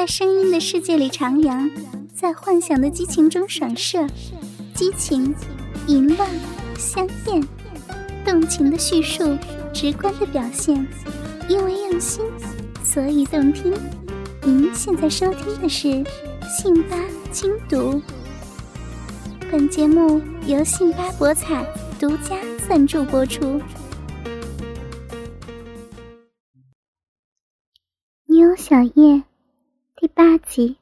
在声音的世界里徜徉，在幻想的激情中闪射，激情、淫乱、香艳、动情的叙述，直观的表现，因为用心，所以动听。您现在收听的是《信吧精读》，本节目由信吧博彩独家赞助播出。妞小叶。第八集，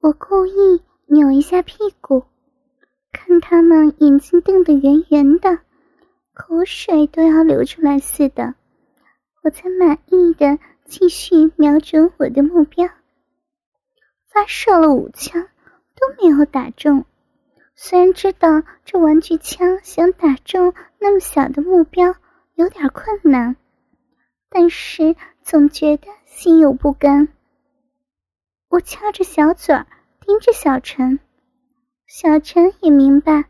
我故意扭一下屁股，看他们眼睛瞪得圆圆的，口水都要流出来似的，我才满意的继续瞄准我的目标。发射了五枪都没有打中，虽然知道这玩具枪想打中那么小的目标有点困难。但是总觉得心有不甘。我翘着小嘴儿盯着小陈，小陈也明白，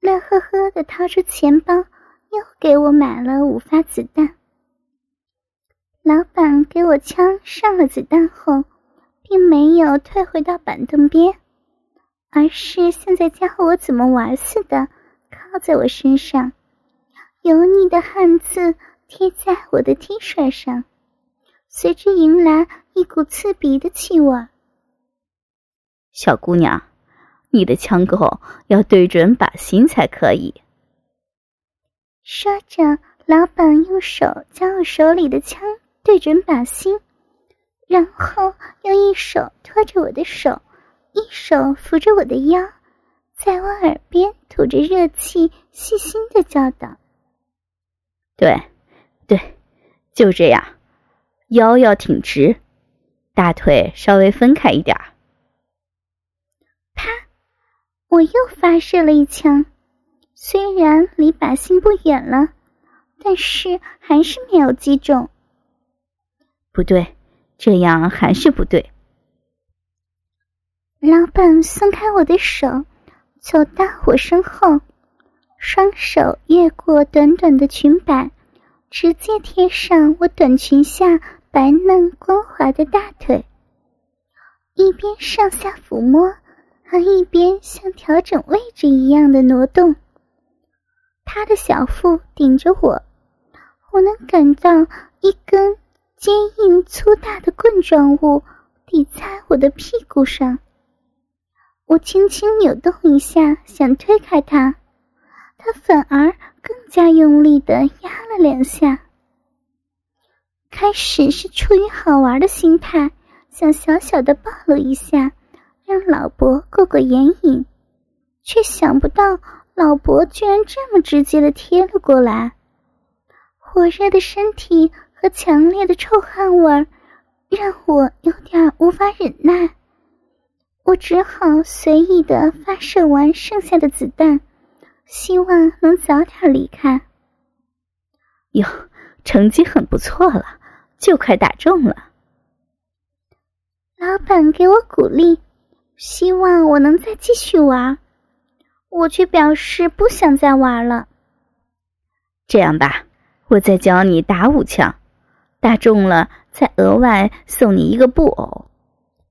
乐呵呵的掏出钱包，又给我买了五发子弹。老板给我枪上了子弹后，并没有退回到板凳边，而是像在教我怎么玩似的，靠在我身上，油腻的汗渍。贴在我的 T 恤上，随之迎来一股刺鼻的气味。小姑娘，你的枪口要对准靶心才可以。说着，老板用手将我手里的枪对准靶心，然后用一手托着我的手，一手扶着我的腰，在我耳边吐着热气，细心的教导：“对。”对，就这样，腰要挺直，大腿稍微分开一点。啪！我又发射了一枪，虽然离靶心不远了，但是还是没有击中。不对，这样还是不对。老板松开我的手，走到我身后，双手越过短短的裙摆。直接贴上我短裙下白嫩光滑的大腿，一边上下抚摸，还一边像调整位置一样的挪动。他的小腹顶着我，我能感到一根坚硬粗大的棍状物抵在我的屁股上。我轻轻扭动一下，想推开他。他反而更加用力的压两下。开始是出于好玩的心态，想小小的抱了一下，让老伯过过眼瘾，却想不到老伯居然这么直接的贴了过来。火热的身体和强烈的臭汗味儿，让我有点无法忍耐。我只好随意的发射完剩下的子弹。希望能早点离开。哟，成绩很不错了，就快打中了。老板给我鼓励，希望我能再继续玩。我却表示不想再玩了。这样吧，我再教你打五枪，打中了再额外送你一个布偶，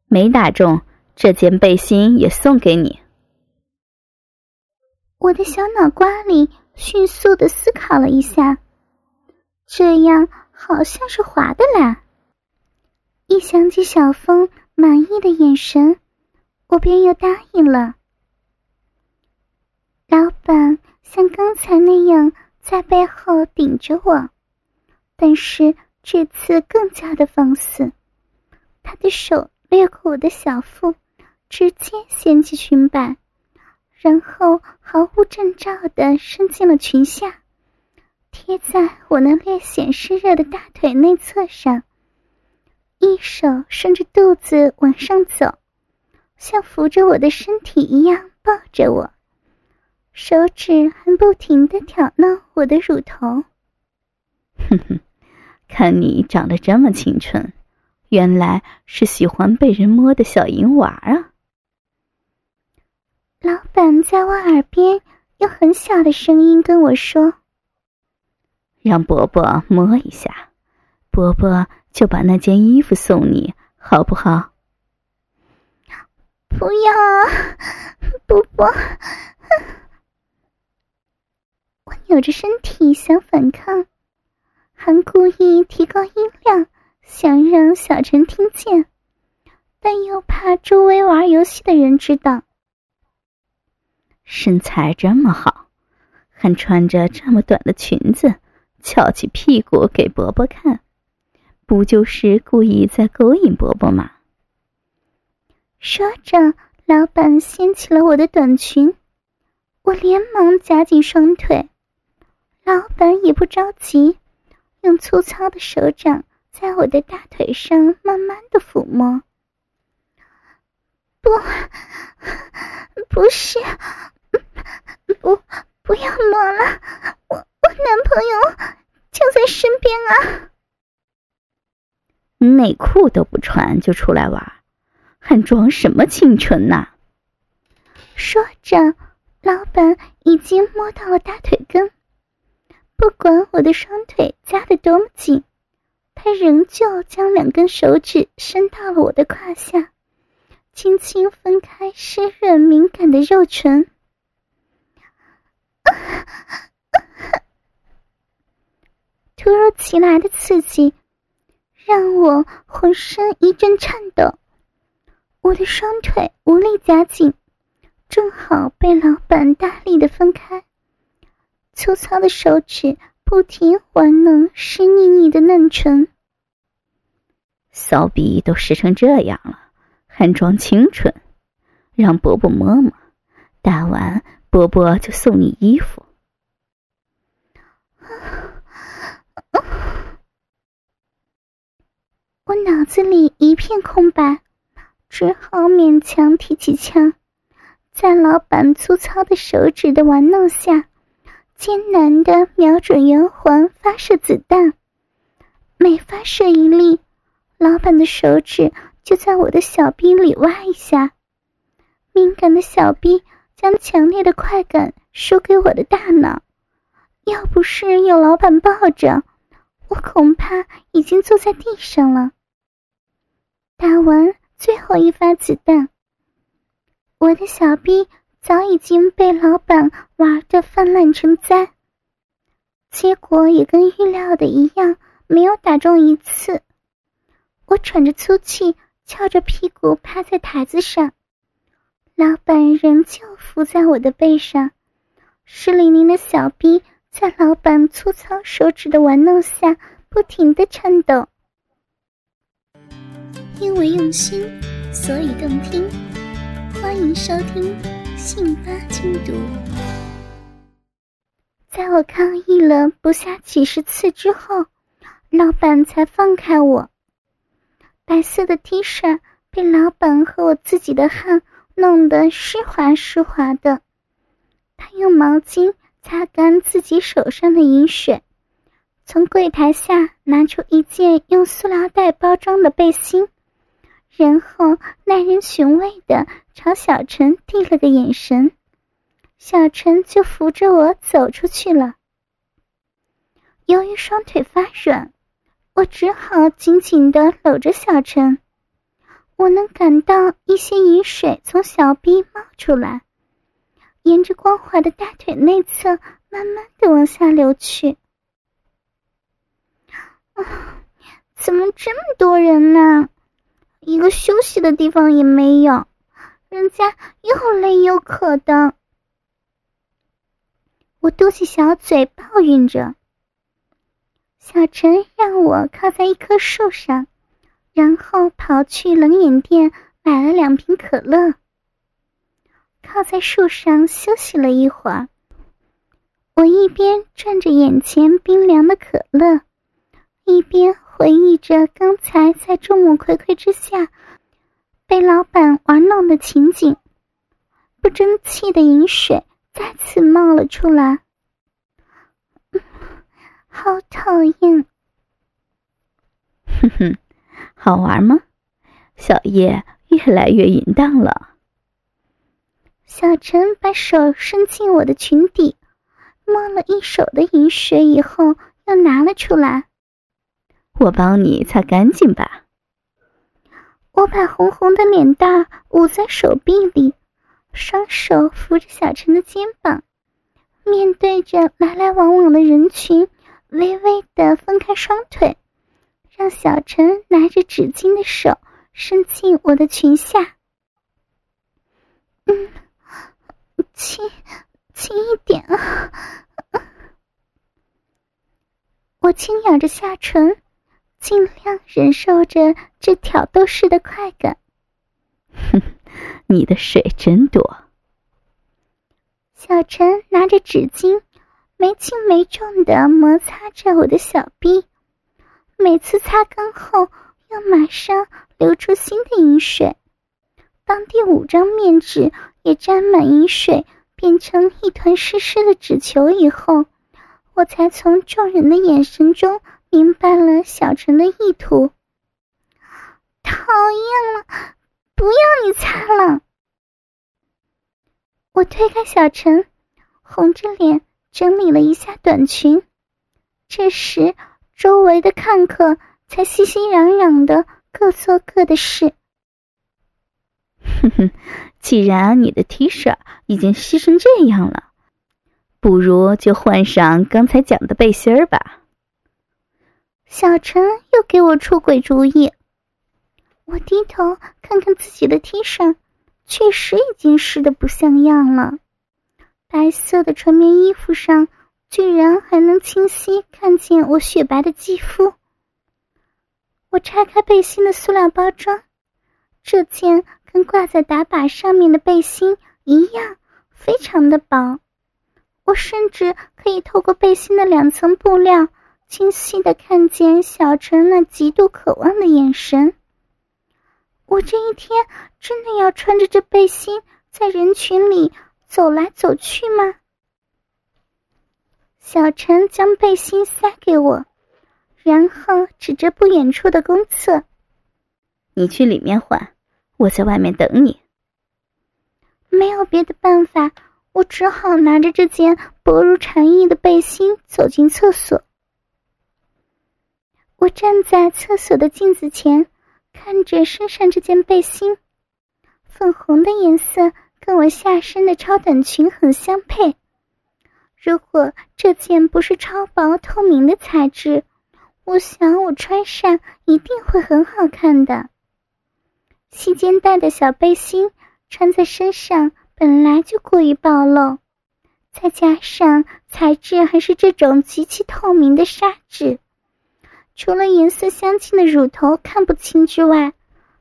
没打中这件背心也送给你。我的小脑瓜里迅速的思考了一下，这样好像是划得来。一想起小峰满意的眼神，我便又答应了。老板像刚才那样在背后顶着我，但是这次更加的放肆，他的手掠过我的小腹，直接掀起裙摆。然后毫无征兆的伸进了裙下，贴在我那略显湿热的大腿内侧上，一手顺着肚子往上走，像扶着我的身体一样抱着我，手指还不停的挑弄我的乳头。哼哼，看你长得这么清纯，原来是喜欢被人摸的小银娃啊！老板在我耳边用很小的声音跟我说：“让伯伯摸一下，伯伯就把那件衣服送你，好不好？”不要啊，伯伯！我扭着身体想反抗，还故意提高音量，想让小陈听见，但又怕周围玩游戏的人知道。身材这么好，还穿着这么短的裙子，翘起屁股给伯伯看，不就是故意在勾引伯伯吗？说着，老板掀起了我的短裙，我连忙夹紧双腿，老板也不着急，用粗糙的手掌在我的大腿上慢慢的抚摸。不，不是。不，不要摸了，我男朋友就在身边啊！内裤都不穿就出来玩，还装什么清纯呐？说着，老板已经摸到了大腿根，不管我的双腿夹得多么紧，他仍旧将两根手指伸到了我的胯下，轻轻分开湿润敏感的肉唇。突如其来的刺激让我浑身一阵颤抖，我的双腿无力夹紧，正好被老板大力的分开，粗糙的手指不停玩弄湿腻腻的嫩唇。骚逼都湿成这样了，还装清纯？让伯伯摸摸，打完。伯伯就送你衣服。我脑子里一片空白，只好勉强提起枪，在老板粗糙的手指的玩弄下，艰难的瞄准圆环发射子弹。每发射一粒，老板的手指就在我的小臂里挖一下，敏感的小臂。将强烈的快感输给我的大脑，要不是有老板抱着，我恐怕已经坐在地上了。打完最后一发子弹，我的小臂早已经被老板玩的泛滥成灾，结果也跟预料的一样，没有打中一次。我喘着粗气，翘着屁股趴在台子上。老板仍旧伏在我的背上，湿淋淋的小臂在老板粗糙手指的玩弄下不停的颤抖。因为用心，所以动听。欢迎收听《信八精读》。在我抗议了不下几十次之后，老板才放开我。白色的 T 恤被老板和我自己的汗。弄得湿滑湿滑的，他用毛巾擦干自己手上的饮水，从柜台下拿出一件用塑料袋包装的背心，然后耐人寻味的朝小陈递了个眼神，小陈就扶着我走出去了。由于双腿发软，我只好紧紧的搂着小陈。我能感到一些饮水从小臂冒出来，沿着光滑的大腿内侧慢慢的往下流去。啊，怎么这么多人呢？一个休息的地方也没有，人家又累又渴的。我嘟起小嘴抱怨着。小陈让我靠在一棵树上。然后跑去冷饮店买了两瓶可乐，靠在树上休息了一会儿。我一边转着眼前冰凉的可乐，一边回忆着刚才在众目睽睽之下被老板玩弄的情景，不争气的饮水再次冒了出来。好讨厌！哼哼，好玩吗？小叶越来越淫荡了。小陈把手伸进我的裙底，摸了一手的饮水以后，又拿了出来。我帮你擦干净吧。我把红红的脸蛋捂在手臂里，双手扶着小陈的肩膀，面对着来来往往的人群，微微的分开双腿，让小陈拿着纸巾的手伸进我的裙下。嗯。轻，轻一点啊！我轻咬着下唇，尽量忍受着这挑逗式的快感。哼，你的水真多。小陈拿着纸巾，没轻没重的摩擦着我的小臂，每次擦干后，又马上流出新的饮水。当第五张面纸也沾满饮水，变成一团湿湿的纸球以后，我才从众人的眼神中明白了小陈的意图。讨厌了，不要你擦了！我推开小陈，红着脸整理了一下短裙。这时，周围的看客才熙熙攘攘的各做各的事。哼哼，既然你的 T 恤已经湿成这样了，不如就换上刚才讲的背心儿吧。小陈又给我出鬼主意。我低头看看自己的 T 恤，确实已经湿的不像样了。白色的纯棉衣服上，居然还能清晰看见我雪白的肌肤。我拆开背心的塑料包装，这件。跟挂在打靶上面的背心一样，非常的薄。我甚至可以透过背心的两层布料，清晰的看见小陈那极度渴望的眼神。我这一天真的要穿着这背心在人群里走来走去吗？小陈将背心塞给我，然后指着不远处的公厕：“你去里面换。”我在外面等你。没有别的办法，我只好拿着这件薄如蝉翼的背心走进厕所。我站在厕所的镜子前，看着身上这件背心，粉红的颜色跟我下身的超短裙很相配。如果这件不是超薄透明的材质，我想我穿上一定会很好看的。细肩带的小背心穿在身上本来就过于暴露，再加上材质还是这种极其透明的纱质，除了颜色相近的乳头看不清之外，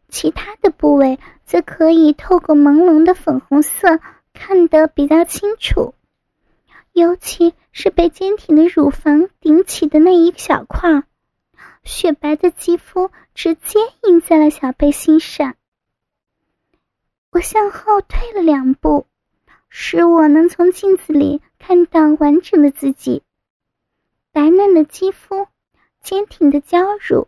其他的部位则可以透过朦胧的粉红色看得比较清楚，尤其是被坚挺的乳房顶起的那一小块，雪白的肌肤直接印在了小背心上。我向后退了两步，使我能从镜子里看到完整的自己。白嫩的肌肤，坚挺的娇乳，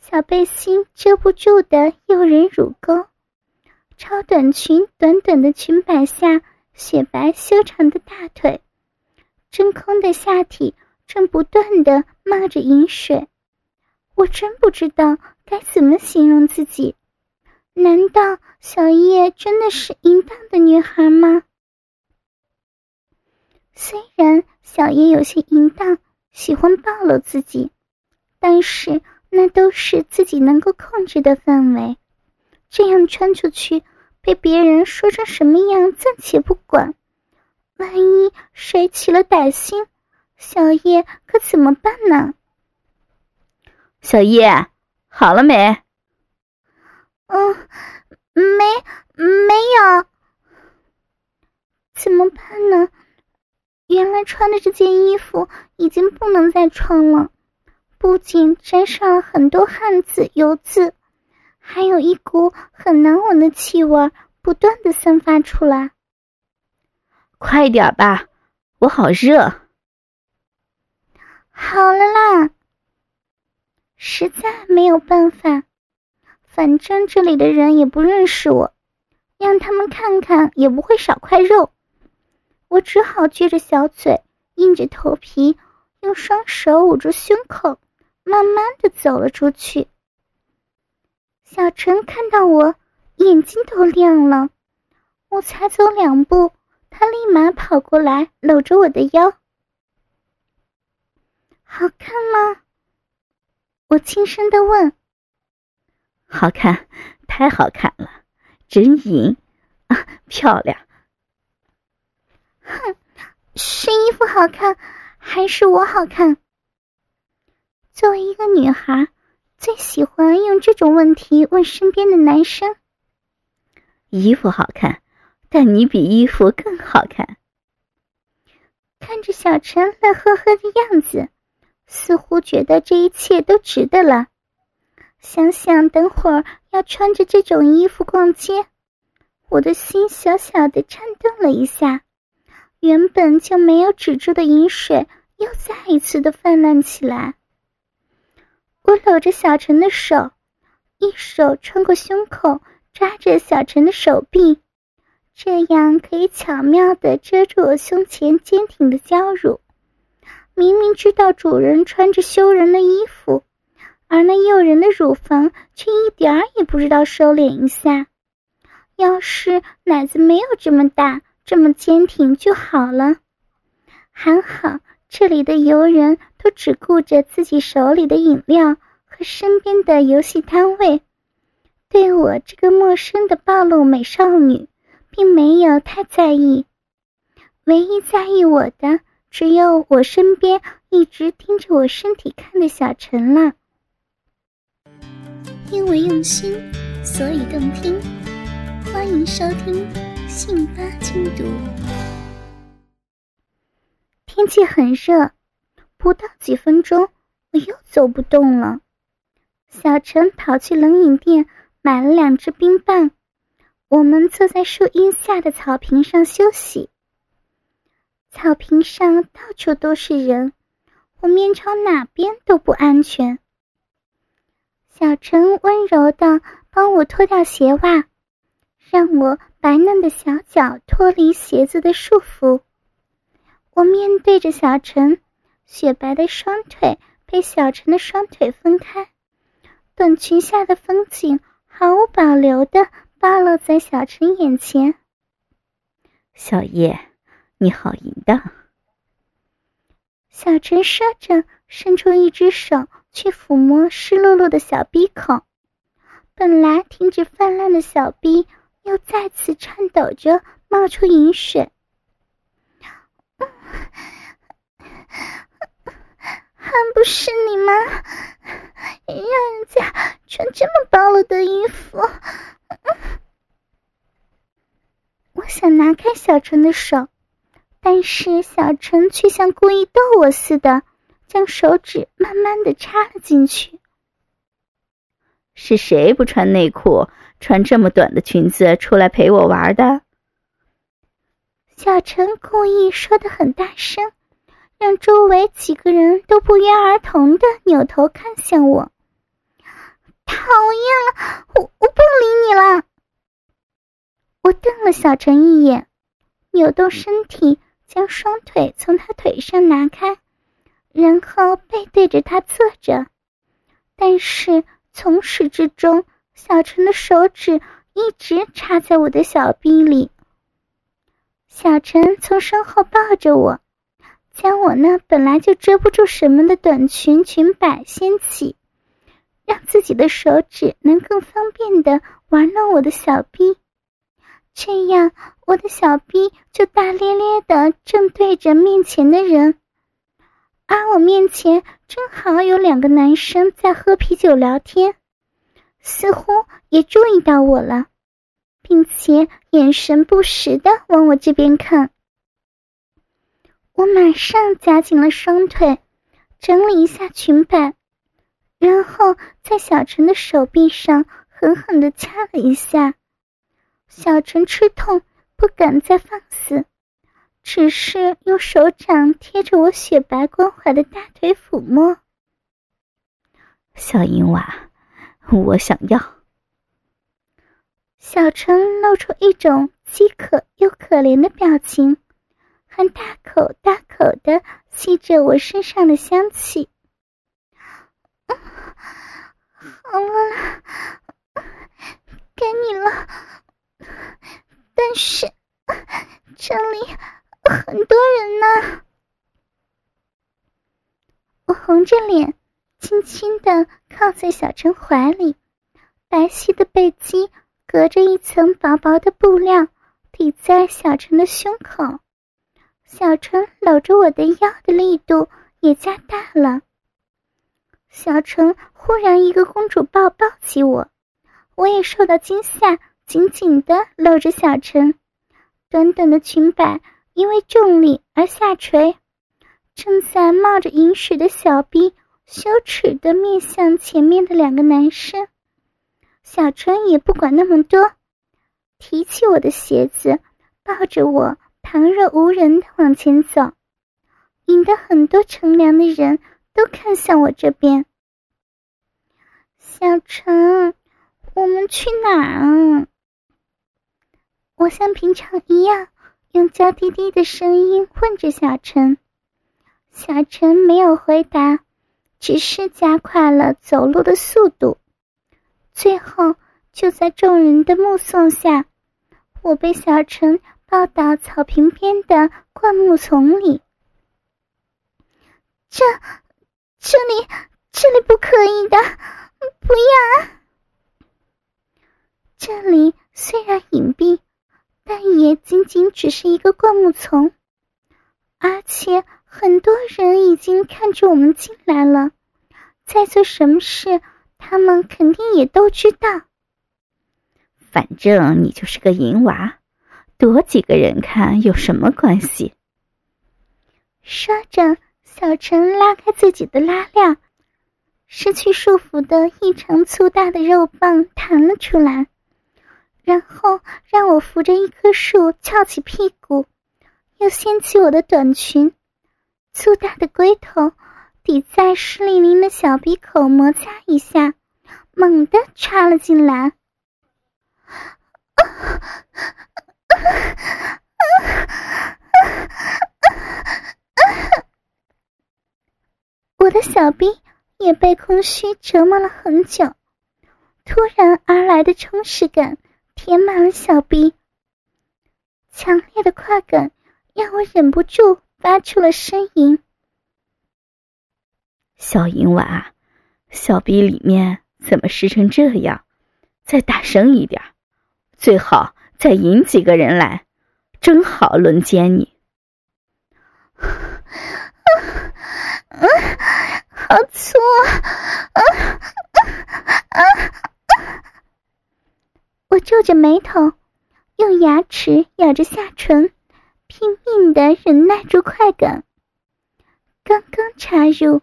小背心遮不住的诱人乳沟，超短裙短短的裙摆下雪白修长的大腿，真空的下体正不断的冒着饮水。我真不知道该怎么形容自己。难道小叶真的是淫荡的女孩吗？虽然小叶有些淫荡，喜欢暴露自己，但是那都是自己能够控制的范围。这样穿出去，被别人说成什么样暂且不管，万一谁起了歹心，小叶可怎么办呢？小叶，好了没？嗯，没没有，怎么办呢？原来穿的这件衣服已经不能再穿了，不仅沾上了很多汗渍油渍，还有一股很难闻的气味不断的散发出来。快点吧，我好热。好了啦，实在没有办法，反正这里的人也不认识我，让他们看看也不会少块肉。我只好撅着小嘴，硬着头皮，用双手捂住胸口，慢慢的走了出去。小陈看到我，眼睛都亮了。我才走两步，他立马跑过来，搂着我的腰。好看吗？我轻声的问。好看，太好看了，真淫啊，漂亮。哼，是衣服好看，还是我好看？作为一个女孩，最喜欢用这种问题问身边的男生。衣服好看，但你比衣服更好看。看着小陈乐呵呵的样子。似乎觉得这一切都值得了。想想等会儿要穿着这种衣服逛街，我的心小小的颤动了一下。原本就没有止住的饮水又再一次的泛滥起来。我搂着小陈的手，一手穿过胸口抓着小陈的手臂，这样可以巧妙的遮住我胸前坚挺的娇乳。明明知道主人穿着羞人的衣服，而那诱人的乳房却一点儿也不知道收敛一下。要是奶子没有这么大、这么坚挺就好了。还好这里的游人都只顾着自己手里的饮料和身边的游戏摊位，对我这个陌生的暴露美少女，并没有太在意。唯一在意我的。只有我身边一直盯着我身体看的小陈了。因为用心，所以动听。欢迎收听《信八精读》。天气很热，不到几分钟，我又走不动了。小陈跑去冷饮店买了两只冰棒，我们坐在树荫下的草坪上休息。草坪上到处都是人，我面朝哪边都不安全。小陈温柔的帮我脱掉鞋袜，让我白嫩的小脚脱离鞋子的束缚。我面对着小陈，雪白的双腿被小陈的双腿分开，短裙下的风景毫无保留的暴露在小陈眼前。小叶。你好淫荡！小陈说着，伸出一只手去抚摸湿漉漉的小鼻孔。本来停止泛滥的小鼻，又再次颤抖着冒出饮水。还不是你吗？让人家穿这么暴露的衣服。我想拿开小陈的手。但是小陈却像故意逗我似的，将手指慢慢的插了进去。是谁不穿内裤，穿这么短的裙子出来陪我玩的？小陈故意说的很大声，让周围几个人都不约而同的扭头看向我。讨厌了，我我不理你了。我瞪了小陈一眼，扭动身体。将双腿从他腿上拿开，然后背对着他坐着。但是从始至终，小陈的手指一直插在我的小臂里。小陈从身后抱着我，将我那本来就遮不住什么的短裙裙摆掀起，让自己的手指能更方便的玩弄我的小臂。这样，我的小臂就大咧咧的正对着面前的人，而我面前正好有两个男生在喝啤酒聊天，似乎也注意到我了，并且眼神不时的往我这边看。我马上夹紧了双腿，整理一下裙摆，然后在小陈的手臂上狠狠的掐了一下。小陈吃痛，不敢再放肆，只是用手掌贴着我雪白光滑的大腿抚摸。小银娃，我想要。小陈露出一种饥渴又可怜的表情，还大口大口的吸着我身上的香气。好了，给你了，但是这里很多人呢。我红着脸，轻轻的靠在小陈怀里，白皙的背肌。隔着一层薄薄的布料，抵在小陈的胸口。小陈搂着我的腰的力度也加大了。小陈忽然一个公主抱抱起我，我也受到惊吓，紧紧的搂着小陈。短短的裙摆因为重力而下垂，正在冒着银水的小臂羞耻的面向前面的两个男生。小春也不管那么多，提起我的鞋子，抱着我，旁若无人的往前走，引得很多乘凉的人都看向我这边。小陈，我们去哪啊？我像平常一样，用娇滴滴的声音问着小陈。小陈没有回答，只是加快了走路的速度。最后，就在众人的目送下，我被小陈抱到草坪边的灌木丛里。这、这里、这里不可以的，不要！这里虽然隐蔽，但也仅仅只是一个灌木丛，而且很多人已经看着我们进来了，在做什么事？他们肯定也都知道。反正你就是个淫娃，多几个人看有什么关系？说着，小陈拉开自己的拉链，失去束缚的异常粗大的肉棒弹了出来，然后让我扶着一棵树翘起屁股，又掀起我的短裙，粗大的龟头。抵在湿淋淋的小鼻口摩擦一下，猛地插了进来。我的小臂也被空虚折磨了很久，突然而来的充实感填满了小臂，强烈的快感让我忍不住发出了呻吟。小银娃，小逼里面怎么湿成这样？再大声一点，最好再引几个人来，正好轮奸你。啊好粗啊！啊啊啊！我皱着眉头，用牙齿咬着下唇，拼命的忍耐住快感。刚刚插入。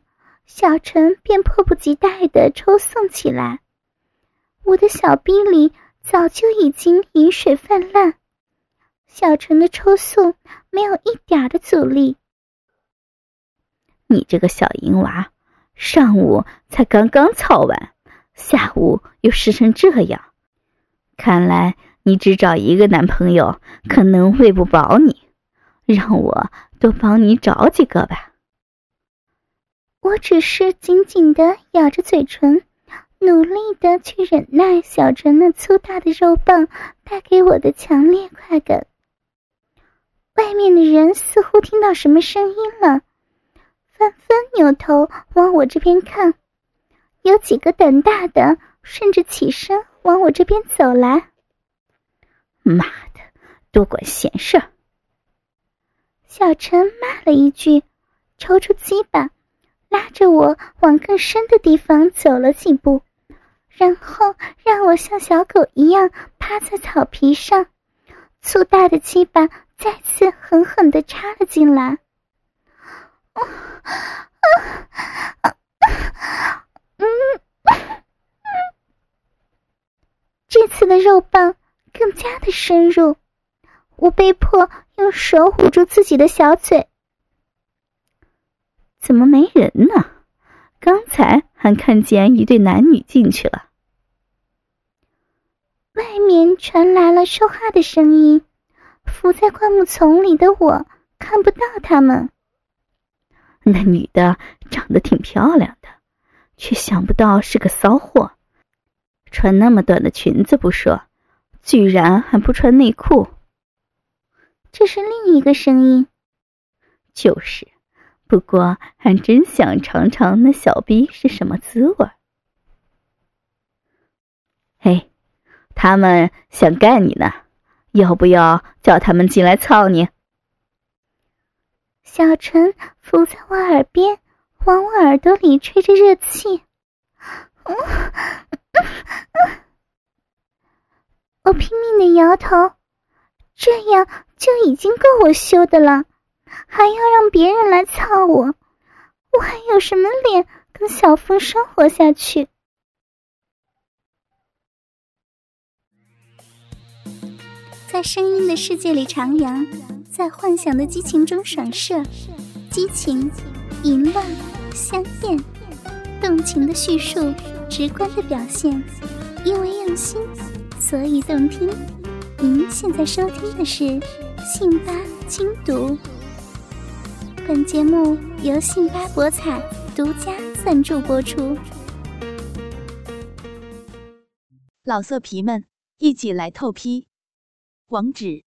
小陈便迫不及待地抽送起来，我的小臂里早就已经饮水泛滥，小陈的抽送没有一点的阻力。你这个小淫娃，上午才刚刚操完，下午又湿成这样，看来你只找一个男朋友可能喂不饱你，让我多帮你找几个吧。我只是紧紧的咬着嘴唇，努力的去忍耐小陈那粗大的肉棒带给我的强烈快感。外面的人似乎听到什么声音了，纷纷扭头往我这边看，有几个胆大的甚至起身往我这边走来。妈的，多管闲事！小陈骂了一句，抽出鸡巴。拉着我往更深的地方走了几步，然后让我像小狗一样趴在草皮上，粗大的鸡巴再次狠狠的插了进来。这次的肉棒更加的深入，我被迫用手捂住自己的小嘴。怎么没人呢？刚才还看见一对男女进去了。外面传来了说话的声音，伏在灌木丛里的我看不到他们。那女的长得挺漂亮的，却想不到是个骚货，穿那么短的裙子不说，居然还不穿内裤。这是另一个声音，就是。不过，还真想尝尝那小逼是什么滋味。嘿，他们想干你呢，要不要叫他们进来操你？小陈伏在我耳边，往我耳朵里吹着热气。我拼命的摇头，这样就已经够我羞的了。还要让别人来操我，我还有什么脸跟小峰生活下去？在声音的世界里徜徉，在幻想的激情中闪射，激情、淫乱、香艳、动情的叙述，直观的表现，因为用心，所以动听。您现在收听的是《信吧精读》。本节目由信巴博彩独家赞助播出。老色皮们，一起来透批！网址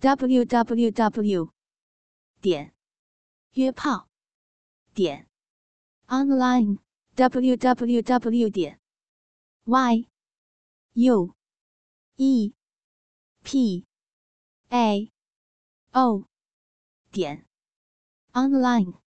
：w w w 点约炮点 online w w w 点 y u e p a o 点 online。